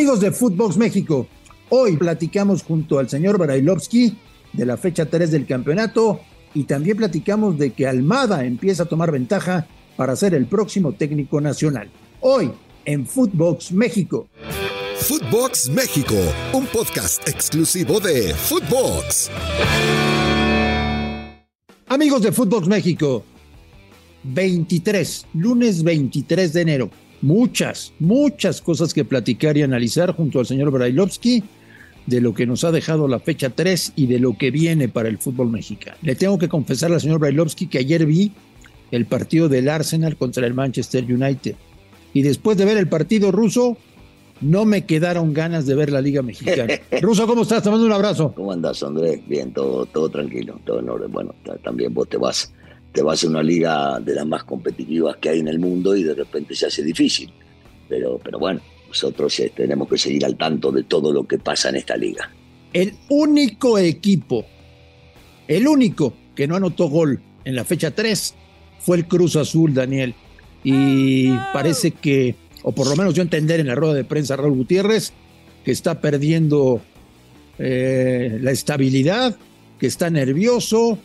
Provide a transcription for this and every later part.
Amigos de Footbox México, hoy platicamos junto al señor Barailovsky de la fecha 3 del campeonato y también platicamos de que Almada empieza a tomar ventaja para ser el próximo técnico nacional. Hoy en Footbox México. Footbox México, un podcast exclusivo de Footbox. Amigos de Footbox México, 23, lunes 23 de enero. Muchas, muchas cosas que platicar y analizar junto al señor Brailovsky de lo que nos ha dejado la fecha 3 y de lo que viene para el fútbol mexicano. Le tengo que confesar al señor Brailovsky que ayer vi el partido del Arsenal contra el Manchester United. Y después de ver el partido ruso, no me quedaron ganas de ver la Liga Mexicana. Ruso, ¿cómo estás? Te mando un abrazo. ¿Cómo andas, Andrés? Bien, todo, todo tranquilo, todo en orden. Bueno, también vos te vas, te vas a una liga de las más competitivas que hay en el mundo y de repente se hace difícil. Pero, pero bueno, nosotros eh, tenemos que seguir al tanto de todo lo que pasa en esta liga. El único equipo, el único que no anotó gol en la fecha 3 fue el Cruz Azul, Daniel. Y parece que o por lo menos yo entender en la rueda de prensa Raúl Gutiérrez, que está perdiendo eh, la estabilidad, que está nervioso,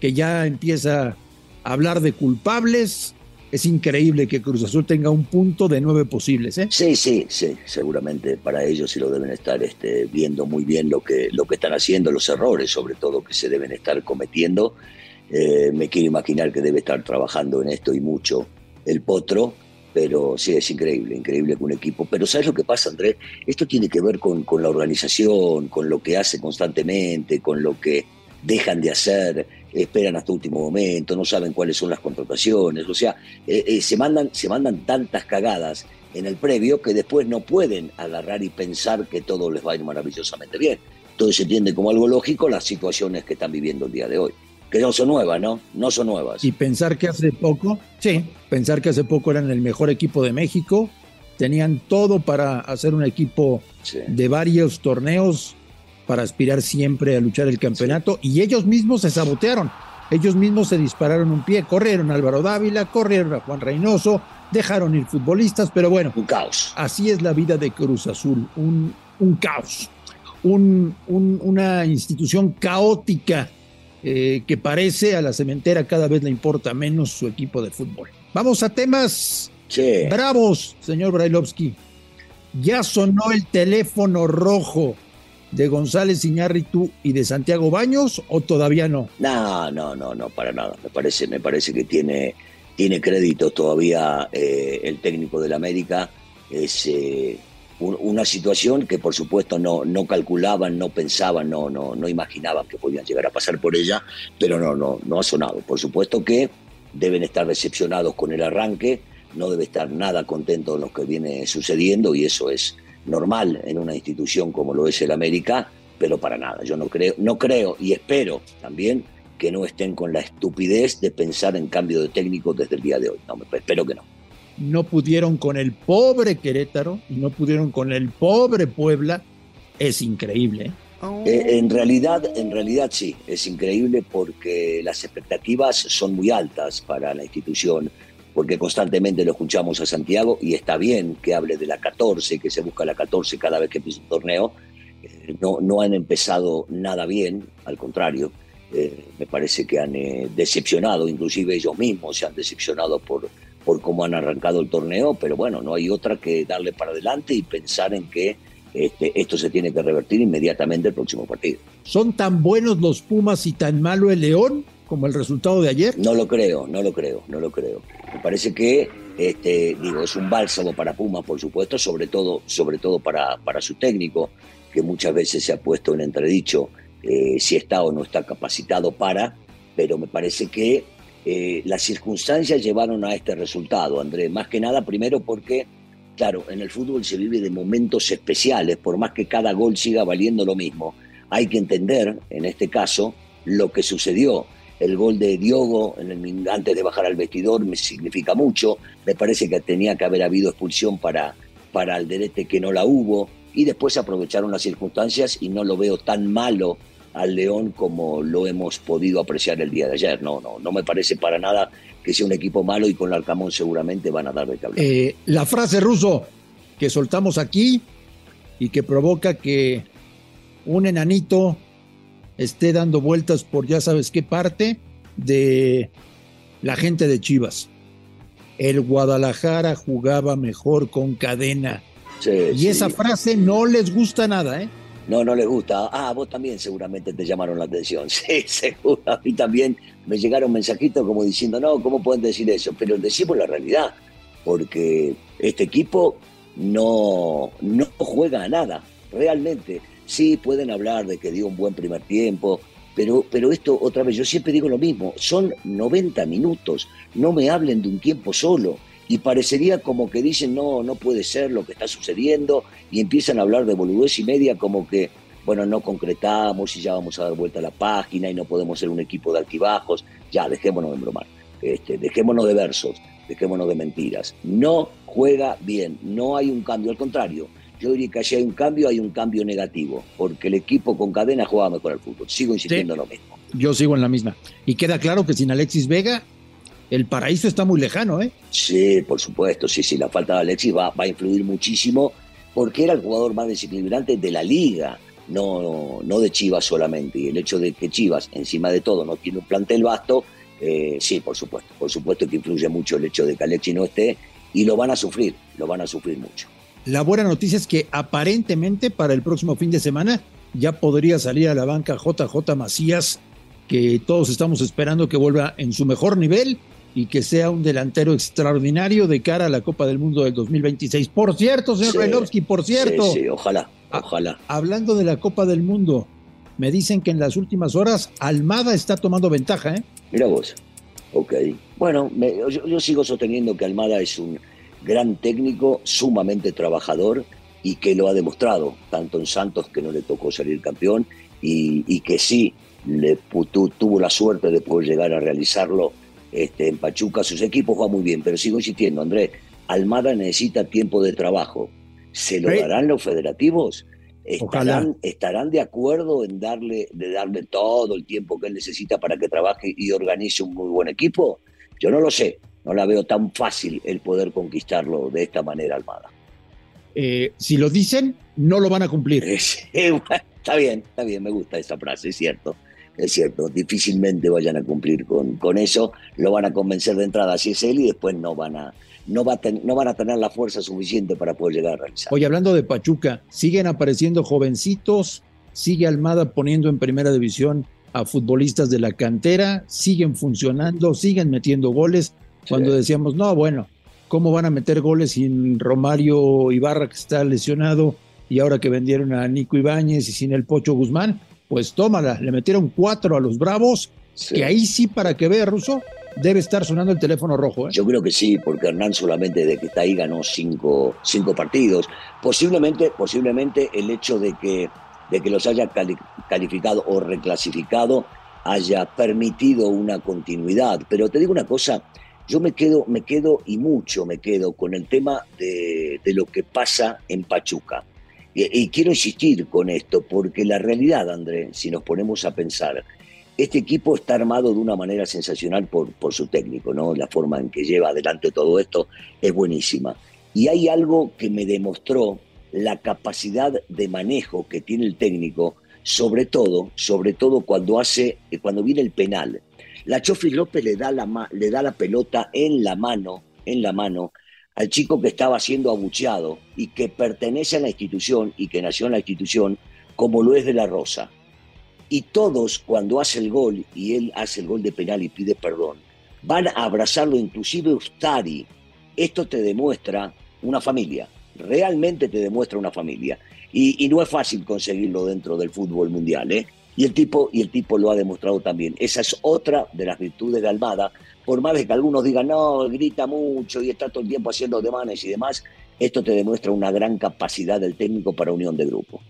que ya empieza a hablar de culpables. Es increíble que Cruz Azul tenga un punto de nueve posibles. ¿eh? Sí, sí, sí, seguramente para ellos sí lo deben estar este, viendo muy bien lo que, lo que están haciendo, los errores sobre todo que se deben estar cometiendo. Eh, me quiero imaginar que debe estar trabajando en esto y mucho el potro pero sí, es increíble, increíble que un equipo. Pero ¿sabes lo que pasa, Andrés? Esto tiene que ver con, con la organización, con lo que hace constantemente, con lo que dejan de hacer, esperan hasta último momento, no saben cuáles son las contrataciones, o sea, eh, eh, se, mandan, se mandan tantas cagadas en el previo que después no pueden agarrar y pensar que todo les va a ir maravillosamente bien. Entonces se entiende como algo lógico las situaciones que están viviendo el día de hoy que no son nuevas, ¿no? No son nuevas. Y pensar que hace poco, sí, pensar que hace poco eran el mejor equipo de México, tenían todo para hacer un equipo de varios torneos para aspirar siempre a luchar el campeonato y ellos mismos se sabotearon. Ellos mismos se dispararon un pie, corrieron a Álvaro Dávila, corrieron a Juan Reynoso, dejaron ir futbolistas, pero bueno. Un caos. Así es la vida de Cruz Azul, un, un caos, un, una institución caótica eh, que parece a la cementera cada vez le importa menos su equipo de fútbol. Vamos a temas bravos, señor Brailovsky. ¿Ya sonó el teléfono rojo de González Iñárritu y de Santiago Baños o todavía no? No, no, no, no, para nada. Me parece, me parece que tiene, tiene crédito todavía eh, el técnico del América. Es, eh, una situación que por supuesto no, no calculaban, no pensaban, no, no, no imaginaban que podían llegar a pasar por ella, pero no, no, no ha sonado. Por supuesto que deben estar decepcionados con el arranque, no debe estar nada contento con lo que viene sucediendo y eso es normal en una institución como lo es el América, pero para nada. Yo no creo, no creo y espero también que no estén con la estupidez de pensar en cambio de técnico desde el día de hoy. No, espero que no no pudieron con el pobre Querétaro y no pudieron con el pobre Puebla, es increíble. ¿eh? Eh, en realidad, en realidad sí, es increíble porque las expectativas son muy altas para la institución, porque constantemente lo escuchamos a Santiago y está bien que hable de la 14, que se busca la 14 cada vez que empieza un torneo. Eh, no, no han empezado nada bien, al contrario, me parece que han decepcionado, inclusive ellos mismos se han decepcionado por, por cómo han arrancado el torneo, pero bueno, no hay otra que darle para adelante y pensar en que este, esto se tiene que revertir inmediatamente el próximo partido. ¿Son tan buenos los Pumas y tan malo el León como el resultado de ayer? No lo creo, no lo creo, no lo creo. Me parece que este, digo, es un bálsamo para Pumas, por supuesto, sobre todo, sobre todo para, para su técnico, que muchas veces se ha puesto en entredicho eh, si está o no está capacitado para, pero me parece que eh, las circunstancias llevaron a este resultado, Andrés. Más que nada, primero porque, claro, en el fútbol se vive de momentos especiales, por más que cada gol siga valiendo lo mismo. Hay que entender, en este caso, lo que sucedió. El gol de Diogo antes de bajar al vestidor me significa mucho. Me parece que tenía que haber habido expulsión para, para Alderete que no la hubo. Y después aprovecharon las circunstancias y no lo veo tan malo al León como lo hemos podido apreciar el día de ayer. No, no, no me parece para nada que sea un equipo malo y con el Arcamón seguramente van a dar de cable. Eh, la frase ruso que soltamos aquí y que provoca que un enanito esté dando vueltas por ya sabes qué parte de la gente de Chivas. El Guadalajara jugaba mejor con cadena. y esa frase no les gusta nada, ¿eh? No, no les gusta. Ah, vos también seguramente te llamaron la atención. Sí, seguro. A mí también me llegaron mensajitos como diciendo, no, ¿cómo pueden decir eso? Pero decimos la realidad, porque este equipo no, no juega a nada, realmente. Sí, pueden hablar de que dio un buen primer tiempo, pero, pero esto, otra vez, yo siempre digo lo mismo, son 90 minutos, no me hablen de un tiempo solo. Y parecería como que dicen, no, no puede ser lo que está sucediendo, y empiezan a hablar de boludez y media como que, bueno, no concretamos y ya vamos a dar vuelta a la página y no podemos ser un equipo de altibajos. Ya, dejémonos de bromar, este, dejémonos de versos, dejémonos de mentiras. No juega bien, no hay un cambio, al contrario, yo diría que si hay un cambio, hay un cambio negativo, porque el equipo con cadena juega mejor al fútbol. Sigo insistiendo en lo mismo. Yo sigo en la misma. Y queda claro que sin Alexis Vega, el paraíso está muy lejano, ¿eh? Sí, por supuesto, sí, sí, la falta de Alexis va, va a influir muchísimo, porque era el jugador más desequilibrante de la liga, no, no de Chivas solamente. Y el hecho de que Chivas, encima de todo, no tiene un plantel vasto, eh, sí, por supuesto, por supuesto que influye mucho el hecho de que Alexis no esté, y lo van a sufrir, lo van a sufrir mucho. La buena noticia es que aparentemente para el próximo fin de semana ya podría salir a la banca JJ Macías, que todos estamos esperando que vuelva en su mejor nivel y que sea un delantero extraordinario de cara a la Copa del Mundo del 2026. Por cierto, señor sí, por cierto. Sí, sí, ojalá, ah, ojalá. hablando de la Copa del Mundo, me dicen que en las últimas horas Almada está tomando ventaja, ¿eh? Mira vos. Ok. Bueno, yo sigo sosteniendo que Almada es un gran técnico, sumamente trabajador y que lo ha demostrado, tanto en Santos que no le tocó salir campeón y, que sí le, tuvo la suerte de poder llegar a realizarlo este, en Pachuca. Sus equipos juegan muy bien, pero sigo insistiendo, Andrés, Almada necesita tiempo de trabajo. ¿Se lo darán los federativos? ¿Estarán, ¿Estarán, de acuerdo en darle, de darle todo el tiempo que él necesita para que trabaje y organice un muy buen equipo? Yo no lo sé, no la veo tan fácil el poder conquistarlo de esta manera, Almada. Eh, si lo dicen, no lo van a cumplir. está bien, está bien, me gusta esa frase, es cierto. Es cierto, difícilmente vayan a cumplir con, con eso, lo van a convencer de entrada si es él y después no van a, no, va no van a tener la fuerza suficiente para poder llegar a realizar. Oye, hablando de Pachuca, siguen apareciendo jovencitos, sigue Almada poniendo en primera división a futbolistas de la cantera, siguen funcionando, siguen metiendo goles. Cuando decíamos, no, bueno, ¿cómo van a meter goles sin Romario Ibarra que está lesionado y ahora que vendieron a Nico Ibáñez y sin el Pocho Guzmán? Pues tómala, le metieron cuatro a los Bravos, que ahí sí, para que vea Russo, debe estar sonando el teléfono rojo. ¿eh? Yo creo que sí, porque Hernán solamente de que está ahí ganó cinco, cinco partidos. Posiblemente, posiblemente el hecho de que, de que los haya calificado o reclasificado haya permitido una continuidad. Pero te digo una cosa, yo me quedo, me quedo y mucho me quedo con el tema de, lo que pasa en Pachuca. Y, quiero insistir con esto, porque la realidad, André, si nos ponemos a pensar, este equipo está armado de una manera sensacional por, por su técnico, ¿no? La forma en que lleva adelante todo esto es buenísima. Y hay algo que me demostró la capacidad de manejo que tiene el técnico, sobre todo, sobre todo cuando hace, cuando viene el penal. La Chofi López le da la, le da la pelota en la mano, en la mano, al chico que estaba siendo abucheado y que pertenece a la institución y que nació en la institución, como lo es de la Rosa. Y todos, cuando hace el gol y él hace el gol de penal y pide perdón, van a abrazarlo, inclusive Ustari. Esto te demuestra una familia, realmente te demuestra una familia. Y, y no es fácil conseguirlo dentro del fútbol mundial, ¿eh? Y el tipo, y el tipo lo ha demostrado también. Esa es otra de las virtudes de Almada. Por más de que algunos digan, no, grita mucho y está todo el tiempo haciendo demanes y demás, esto te demuestra una gran capacidad del técnico para unión de grupo.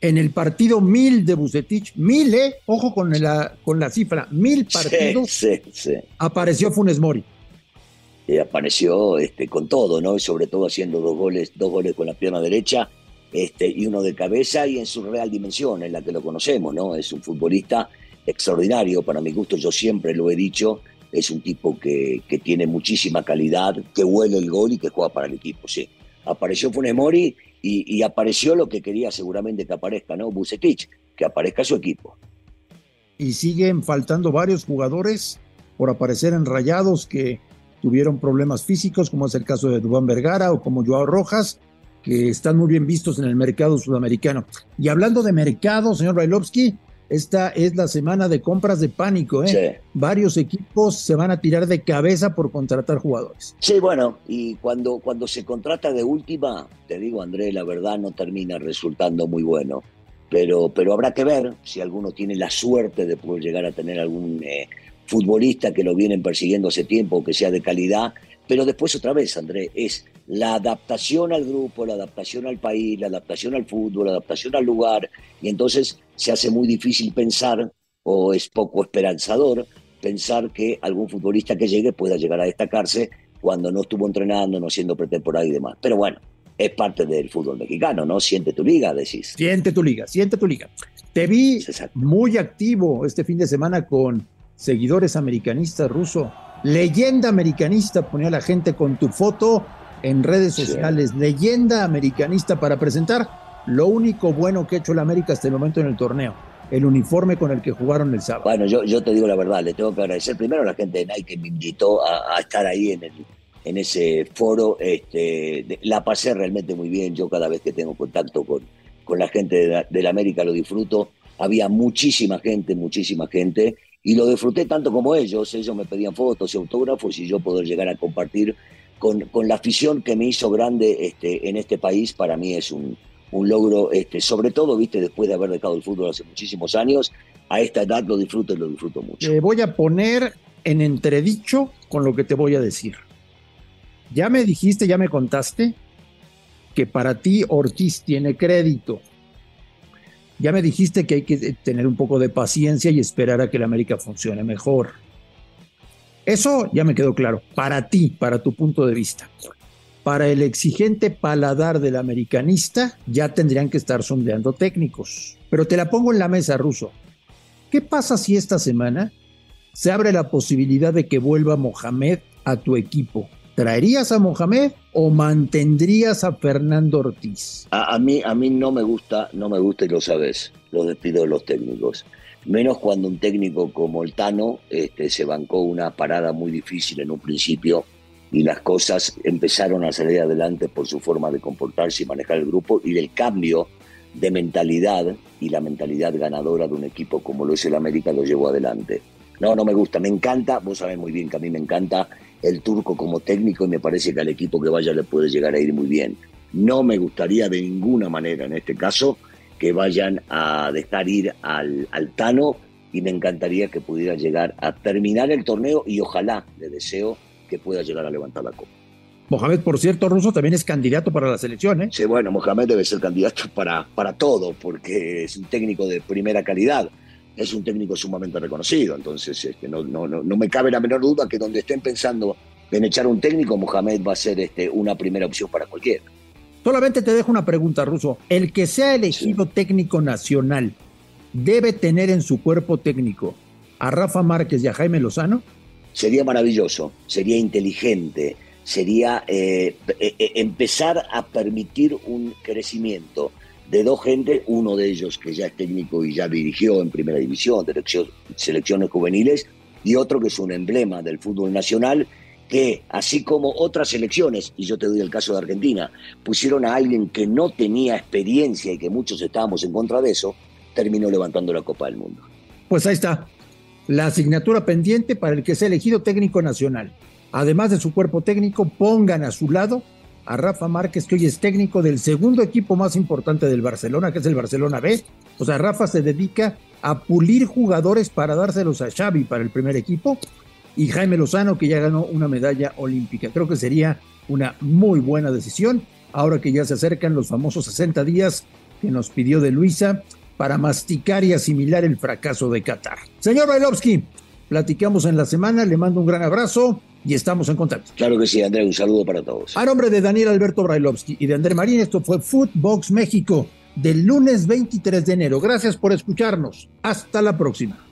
En el partido mil de Bucetich, mil, ¿eh? Ojo con la, con la cifra, mil partidos, sí, sí, apareció Funes Mori. Y apareció este, con todo, ¿no? Y sobre todo haciendo dos goles, dos goles con la pierna derecha este, y uno de cabeza y en su real dimensión, en la que lo conocemos, ¿no? Es un futbolista extraordinario, para mi gusto, yo siempre lo he dicho, es un tipo que, que tiene muchísima calidad, que huele el gol y que juega para el equipo, sí. Apareció Funes Mori y, apareció lo que quería seguramente que aparezca, ¿no? Bucetich, que aparezca su equipo. Y siguen faltando varios jugadores por aparecer en rayados que tuvieron problemas físicos, como es el caso de Dubán Vergara o como Joao Rojas, que están muy bien vistos en el mercado sudamericano. Y hablando de mercado, señor Brailovsky, esta es la semana de compras de pánico. ¿eh? Varios equipos se van a tirar de cabeza por contratar jugadores. Sí, bueno, y cuando, cuando se contrata de última, te digo, André, la verdad no termina resultando muy bueno. Pero, pero habrá que ver si alguno tiene la suerte de poder llegar a tener algún eh, futbolista que lo vienen persiguiendo hace tiempo, que sea de calidad. Pero después otra vez, André, es la adaptación al grupo, la adaptación al país, la adaptación al fútbol, la adaptación al lugar, y entonces se hace muy difícil pensar, o es poco esperanzador, pensar que algún futbolista que llegue pueda llegar a destacarse cuando no estuvo entrenando, no siendo pretemporada y demás. Pero bueno, es parte del fútbol mexicano, ¿no? Siente tu liga, decís. Siente tu liga, siente tu liga. Te vi muy activo este fin de semana con seguidores americanistas ruso. Leyenda americanista ponía la gente con tu foto en redes sociales, leyenda americanista para presentar lo único bueno que ha hecho la América hasta el momento en el torneo, el uniforme con el que jugaron el sábado. Bueno, yo, yo te digo la verdad, le tengo que agradecer primero a la gente de Nike que me invitó a, estar ahí en, el, en ese foro. Este, la pasé realmente muy bien, yo cada vez que tengo contacto con, con la gente de de la América lo disfruto. Había muchísima gente, muchísima gente, y lo disfruté tanto como ellos. Ellos me pedían fotos y autógrafos y yo poder llegar a compartir con, la afición que me hizo grande este, en este país, para mí es un, logro, este, sobre todo, viste, después de haber dejado el fútbol hace muchísimos años, a esta edad lo disfruto y lo disfruto mucho. Te voy a poner en entredicho con lo que te voy a decir. Ya me dijiste, ya me contaste que para ti Ortiz tiene crédito. Ya me dijiste que hay que tener un poco de paciencia y esperar a que la América funcione mejor. Eso ya me quedó claro, para ti, para tu punto de vista. Para el exigente paladar del americanista, ya tendrían que estar sondeando técnicos. Pero te la pongo en la mesa, Ruso. ¿Qué pasa si esta semana se abre la posibilidad de que vuelva Mohamed a tu equipo? ¿Traerías a Mohamed o mantendrías a Fernando Ortiz? A, mí, a mí no me gusta, no me gusta y lo sabes, los despido de los técnicos menos cuando un técnico como el Tano este, se bancó una parada muy difícil en un principio y las cosas empezaron a salir adelante por su forma de comportarse y manejar el grupo y del cambio de mentalidad y la mentalidad ganadora de un equipo como lo es el América lo llevó adelante. No, no me gusta, me encanta, vos sabés muy bien que a mí me encanta el turco como técnico y me parece que al equipo que vaya le puede llegar a ir muy bien. No me gustaría de ninguna manera en este caso que vayan a dejar ir al, al Tano y me encantaría que pudiera llegar a terminar el torneo y ojalá le deseo que pueda llegar a levantar la copa. Mohamed, por cierto, Ruso también es candidato para la selección, ¿eh? Sí, bueno, Mohamed debe ser candidato para, para todo, porque es un técnico de primera calidad, es un técnico sumamente reconocido, entonces este, no, no, no, no me cabe la menor duda que donde estén pensando en echar un técnico, Mohamed va a ser este, una primera opción para cualquiera. Solamente te dejo una pregunta, Ruso. ¿El que sea elegido técnico nacional debe tener en su cuerpo técnico a Rafa Márquez y a Jaime Lozano? Sería maravilloso, sería inteligente, sería eh, eh, eh, empezar a permitir un crecimiento de dos gente, uno de ellos que ya es técnico y ya dirigió en primera división, selecciones juveniles, y otro que es un emblema del fútbol nacional que, así como otras elecciones, y yo te doy el caso de Argentina, pusieron a alguien que no tenía experiencia y que muchos estábamos en contra de eso, terminó levantando la Copa del Mundo. Pues ahí está, la asignatura pendiente para el que sea elegido técnico nacional. Además de su cuerpo técnico, pongan a su lado a Rafa Márquez, que hoy es técnico del segundo equipo más importante del Barcelona, que es el Barcelona B. O sea, Rafa se dedica a pulir jugadores para dárselos a Xavi para el primer equipo y Jaime Lozano, que ya ganó una medalla olímpica. Creo que sería una muy buena decisión, ahora que ya se acercan los famosos 60 días que nos pidió de Luisa para masticar y asimilar el fracaso de Qatar. Señor Bailovsky, platicamos en la semana, le mando un gran abrazo y estamos en contacto. Claro que sí, André, un saludo para todos. A nombre de Daniel Alberto Brailovsky y de André Marín, esto fue Footbox México del lunes 23 de enero. Gracias por escucharnos. Hasta la próxima.